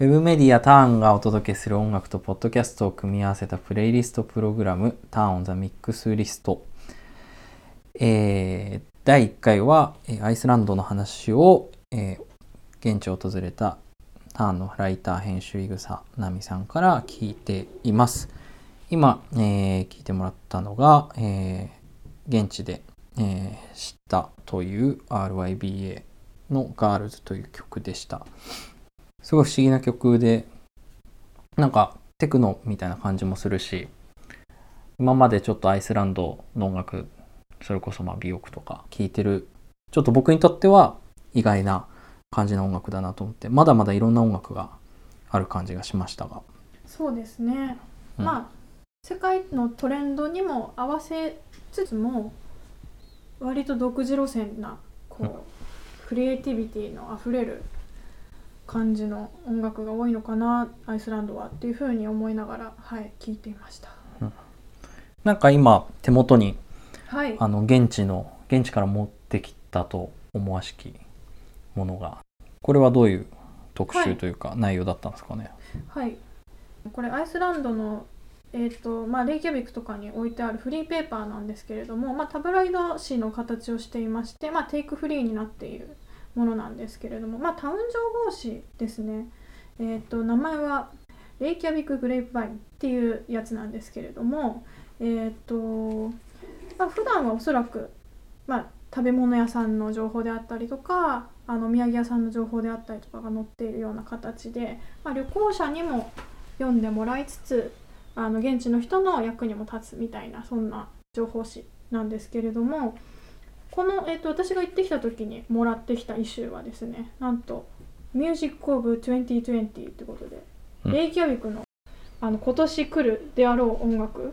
ウェブメディアターンがお届けする音楽とポッドキャストを組み合わせたプレイリストプログラムターンオンザミックスリスト。えー、第1回はアイスランドの話を、えー現地を訪れたターンのライター編集井草奈美さんから聞いています。今、えー聞いてもらったのが、えー現地で、えー知ったという RYBA のガールズという曲でした。すごい不思議な曲で、なんかテクノみたいな感じもするし、今までちょっとアイスランドの音楽、それこそまあ美容とか聴いてる、ちょっと僕にとっては意外な感じの音楽だなと思って、まだまだいろんな音楽がある感じがしましたが。そうですね、うん。まあ世界のトレンドにも合わせつつも割と独自路線なこう、うん。クリエイティビティのあふれる感じの音楽が多いのかなアイスランドはっていうふうに思いながらはい聞いていました。なんか今手元にはい。あの現地の現地から持ってきたと思わしきものがこれはどういう特集というか内容だったんですかね、はい。これアイスランドのえーとまあ、レイキャビクとかに置いてあるフリーペーパーなんですけれども、まあ、タブロイド紙の形をしていまして、まあ、テイクフリーになっているものなんですけれども、まあ、タウン情報誌ですね、えー、と名前はレイキャビクグレープバインっていうやつなんですけれども、えーとまあ、普段はおそらく、まあ、食べ物屋さんの情報であったりとかあの土産屋さんの情報であったりとかが載っているような形で、まあ、旅行者にも読んでもらいつつあの現地の人の役にも立つみたいなそんな情報誌なんですけれどもこの、えー、と私が行ってきた時にもらってきたイシューはですねなんと「ミュージック・オブ・2020」ってことで、うん。レイキャビクのあの今年来るであろう音楽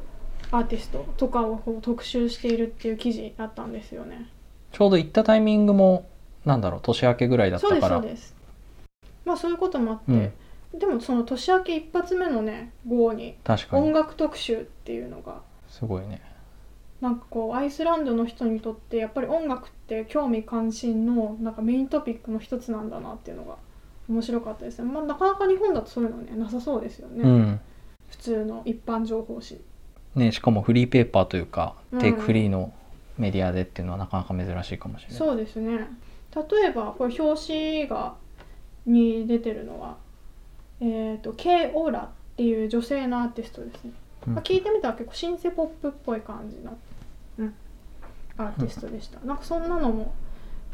アーティストとかをこう特集しているっていう記事だったんですよね。ちょうど行ったタイミングもなんだろう年明けぐらいだったそうですからそうです。まあそういうこともあって、うん。でもその年明け一発目のね号に。音楽特集っていうのがすごいねなんかこうアイスランドの人にとってやっぱり音楽って興味関心のなんかメイントピックの一つなんだなっていうのが面白かったですね、まあ、なかなか日本だとそういうのねなさそうですよね、うん。普通の一般情報誌。ねしかもフリーペーパーというか、うん。テイクフリーのメディアでっていうのはなかなか珍しいかもしれない。そうですね。例えばこれ表紙がに出てるのはえっ、と K オーラっていう女性のアーティストですね、うん。まあ、聞いてみたら結構シンセポップっぽい感じの、うん、アーティストでした、なんかそんなのも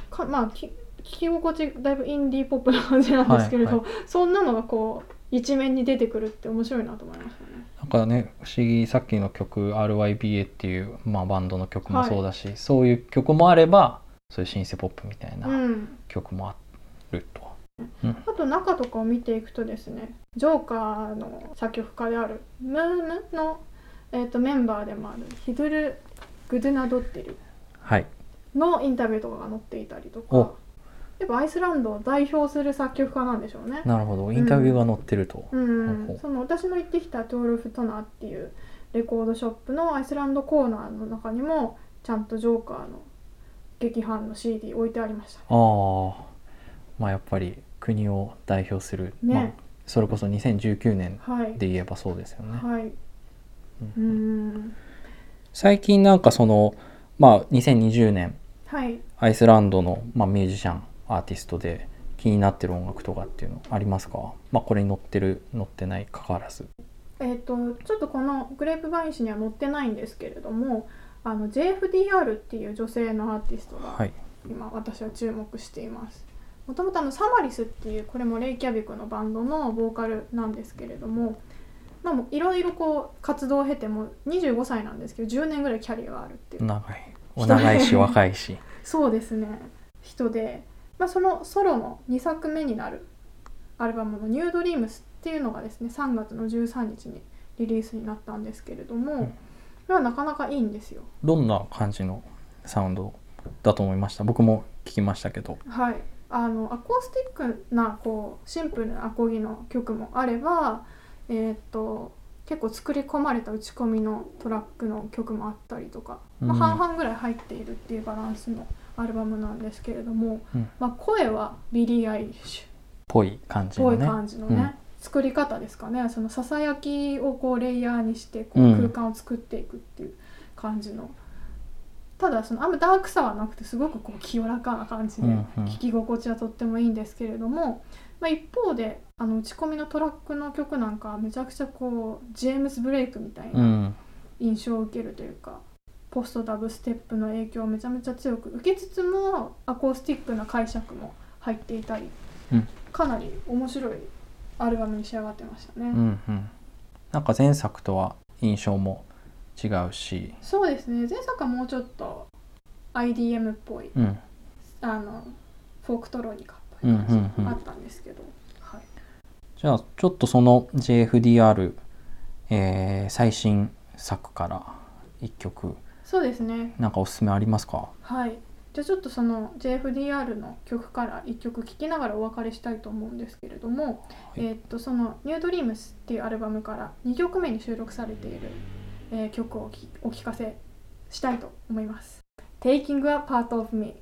かまあき聞き心地だいぶインディーポップな感じなんですけれど、はいそんなのがこう一面に出てくるって面白いなと思いましたね。なんかね不思議さっきの曲 RYBA っていう、まあ、バンドの曲もそうだし、そういう曲もあればそういうシンセポップみたいなうん。曲もあると、あと中とかを見ていくとですねジョーカーの作曲家であるムームの、えー、とメンバーでもあるヒドゥル・グドゥナドッテルはいのインタビューとかが載っていたりとお。かやっぱアイスランドを代表する作曲家なんでしょうね。なるほど。インタビューが載ってると、うほうんその私の行ってきたトールフトナーっていうレコードショップのアイスランドコーナーの中にもちゃんとジョーカーの劇伴の CD 置いてありました。ああまあやっぱり国を代表する、ね。まあ、それこそ2019年はい、で言えばそうですよね、はい、うん。うん。最近なんかそのまあ2020年はい。アイスランドの、まあ、ミュージシャンアーティストで気になってる音楽とかっていうのありますか？まあこれに載ってる載ってないかかわらず。えー、とちょっとこのグレープバイン誌には載ってないんですけれどもあの JFDR っていう女性のアーティストがはい。今私は注目しています。もともとあのサマリスっていうこれもレイキャビクのバンドのボーカルなんですけれどもまあもういろいろこう活動を経ても25歳なんですけど10年ぐらいキャリアがあるっていう。長いお長いし若いし。そうですね。人で、まあ、そのソロの2作目になるアルバムの「ニュードリームスっていうのがですね3月の13日にリリースになったんですけれども、ん。まあなかなかいいんですよ。どんな感じのサウンドだと思いました？僕も聞きましたけど。はい、あのアコースティックなこうシンプルなアコギの曲もあれば、えーっと結構作り込まれた打ち込みのトラックの曲もあったりとか、まあ、うん半々ぐらい入っているっていうバランスのアルバムなんですけれども、うん。まあ、声はビリー・アイリッシぽい感じのね。ぽい感じのね、うん。作り方ですかね。そのささやきをこうレイヤーにしてこううん。空間を作っていくっていう感じの、ただそのあんまダークさはなくてすごくこう清らかな感じでうんうん。聴き心地はとってもいいんですけれども、まあ、一方であの打ち込みのトラックの曲なんかはめちゃくちゃこうジェームズ・ブレイクみたいうなん。印象を受けるというか、ポストダブステップの影響をめちゃめちゃ強く受けつつもアコースティックな解釈も入っていたり、うん。かなり面白いアルバムに仕上がってましたね。うんうん。なんか前作とは印象も違うし。そうですね。前作はもうちょっと IDM っぽいうん。あのフォークトロニカっぽい感じうんうんうん。があったんですけど、はい、じゃあちょっとその JFDR、えー最新作から一曲。そうですね。なんかおすすめありますか？はい。じゃあちょっとその JFDR の曲から1曲聴きながらお別れしたいと思うんですけれども、い。えーっとその「ニュードリームスっていうアルバムから2曲目に収録されている、えー曲をきお聴かせしたいと思います。Taking a Part of Me